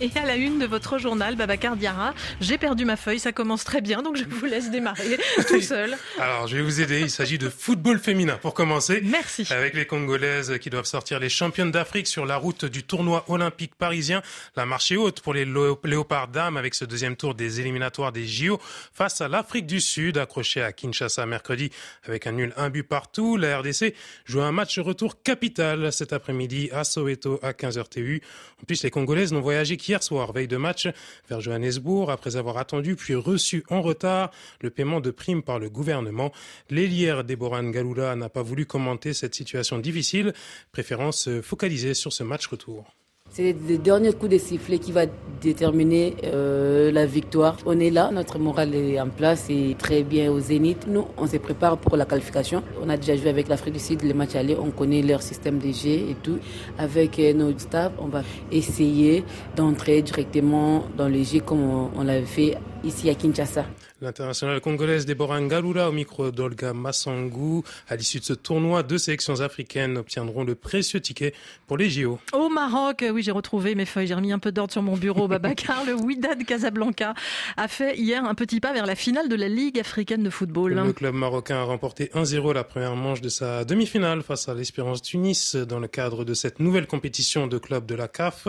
Et à la une de votre journal, Babacar Diarra, j'ai perdu ma feuille, ça commence très bien, donc je vous laisse démarrer tout seul. Alors, je vais vous aider. Il s'agit de football féminin pour commencer. Merci. Avec les Congolaises qui doivent sortir les championnes d'Afrique sur la route du tournoi olympique parisien. La marche est haute pour les Léopards dames avec ce deuxième tour des éliminatoires des JO face à l'Afrique du Sud, accroché à Kinshasa mercredi avec un nul un but partout. La RDC joue un match retour capital cet après-midi à Soweto à 15h TU. En plus, les Congolaises n'ont voyagé hier soir, veille de match, vers Johannesburg, après avoir attendu puis reçu en retard le paiement de primes par le gouvernement. L'ailière Deborah Galula n'a pas voulu commenter cette situation difficile, préférant se focaliser sur ce match retour. C'est le dernier coup de sifflet qui va déterminer euh, la victoire. On est là, notre morale est en place et très bien au zénith. Nous, on se prépare pour la qualification. On a déjà joué avec l'Afrique du Sud les matchs allés, on connaît leur système de jeu et tout. Avec euh, nos staff, on va essayer d'entrer directement dans le jeu comme on, on l'avait fait ici à Kinshasa. L'internationale congolaise Deborah Ngalula au micro d'Olga Massangou. À l'issue de ce tournoi, deux sélections africaines obtiendront le précieux ticket pour les JO. Au Maroc, oui, j'ai retrouvé mes feuilles, j'ai remis un peu d'ordre sur mon bureau. Babacar, le Wydad Casablanca a fait hier un petit pas vers la finale de la Ligue africaine de football. Le club marocain a remporté 1-0 la première manche de sa demi-finale face à l'Espérance Tunis dans le cadre de cette nouvelle compétition de clubs de la CAF.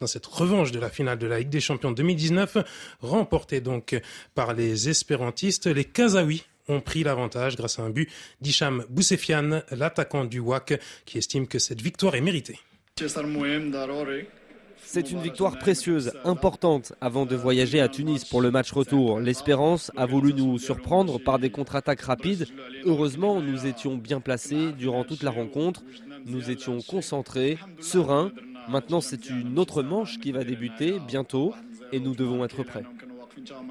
Dans cette revanche de la finale de la Ligue des Champions 2019, remportée donc par les espérantistes, les Kazaouis ont pris l'avantage grâce à un but d'Hicham Bousefiane, l'attaquant du WAC, qui estime que cette victoire est méritée. C'est une victoire précieuse, importante, avant de voyager à Tunis pour le match retour. L'Espérance a voulu nous surprendre par des contre-attaques rapides. Heureusement, nous étions bien placés durant toute la rencontre. Nous étions concentrés, sereins. Maintenant, c'est une autre manche qui va débuter bientôt et nous devons être prêts. John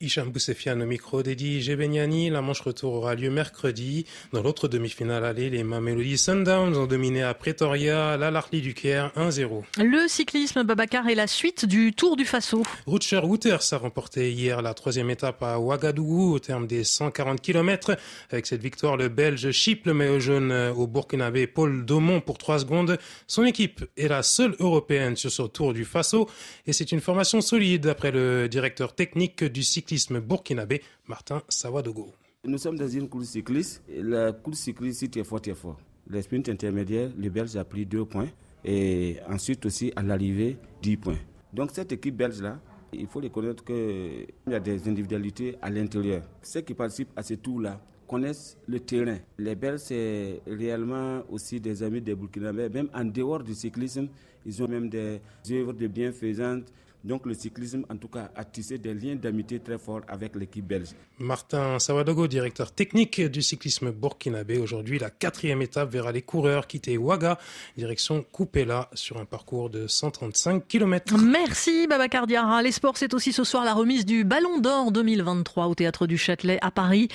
Hicham Bousefiane au micro d'Edi Gebeniani. La manche retour aura lieu mercredi. Dans l'autre demi-finale allée, les Mamelody Sundowns ont dominé à Pretoria l'Alarli du Caire 1-0. Le cyclisme Babacar est la suite du Tour du Faso. Rutger Wouters a remporté hier la troisième étape à Ouagadougou au terme des 140 km. Avec cette victoire, le Belge chipe le maillot jaune au Burkinabé Paul Daumont pour 3 secondes. Son équipe est la seule européenne sur ce Tour du Faso et c'est une formation solide d'après le directeur technique du cyclisme burkinabé, Martin Sawadogo. Nous sommes dans une course cycliste. La course cycliste, c'est très fort. Les sprints intermédiaires, le Belge a pris 2 points. Et ensuite aussi, à l'arrivée, 10 points. Donc cette équipe belge-là, il faut reconnaître qu'il y a des individualités à l'intérieur. Ceux qui participent à ce tour-là connaissent le terrain. Les Belges, c'est réellement aussi des amis des Burkinabés. Même en dehors du cyclisme, ils ont même des œuvres de bienfaisance donc le cyclisme, en tout cas, a tissé des liens d'amitié très forts avec l'équipe belge. Martin Sawadogo, directeur technique du cyclisme burkinabé. Aujourd'hui, la quatrième étape verra les coureurs quitter Ouaga, direction Coupéla, sur un parcours de 135 km. Merci Babacar Diarra. Les sports, c'est aussi ce soir la remise du Ballon d'Or 2023 au Théâtre du Châtelet à Paris.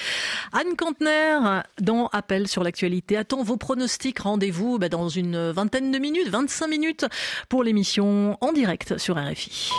Anne Cantner, dans Appel sur l'actualité, attend vos pronostics? Rendez-vous bah, dans une vingtaine de minutes, 25 minutes, pour l'émission en direct sur RFI.